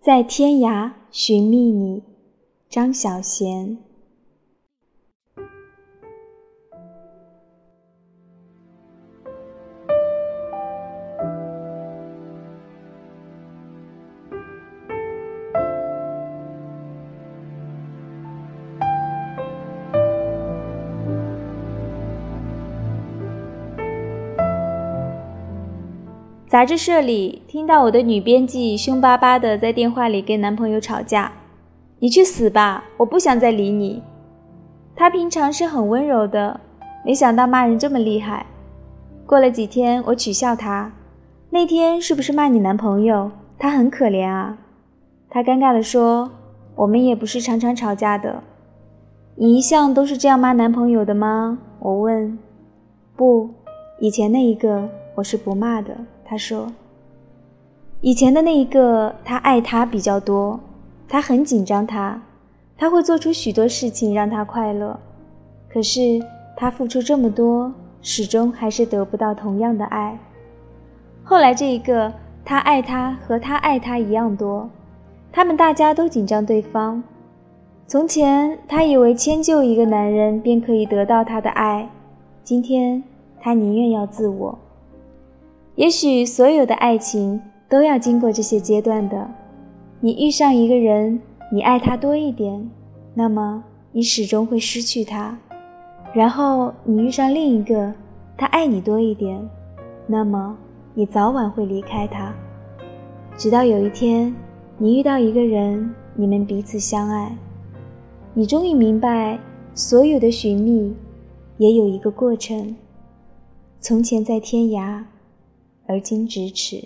在天涯寻觅你，张小娴。杂志社里听到我的女编辑凶巴巴的在电话里跟男朋友吵架：“你去死吧，我不想再理你。”她平常是很温柔的，没想到骂人这么厉害。过了几天，我取笑她：“那天是不是骂你男朋友？他很可怜啊。”她尴尬地说：“我们也不是常常吵架的。”你一向都是这样骂男朋友的吗？我问。不，以前那一个我是不骂的。他说：“以前的那一个，他爱他比较多，他很紧张他，他会做出许多事情让他快乐。可是他付出这么多，始终还是得不到同样的爱。后来这一个，他爱他和他爱他一样多，他们大家都紧张对方。从前他以为迁就一个男人便可以得到他的爱，今天他宁愿要自我。”也许所有的爱情都要经过这些阶段的。你遇上一个人，你爱他多一点，那么你始终会失去他；然后你遇上另一个，他爱你多一点，那么你早晚会离开他。直到有一天，你遇到一个人，你们彼此相爱，你终于明白，所有的寻觅也有一个过程。从前在天涯。而今咫尺。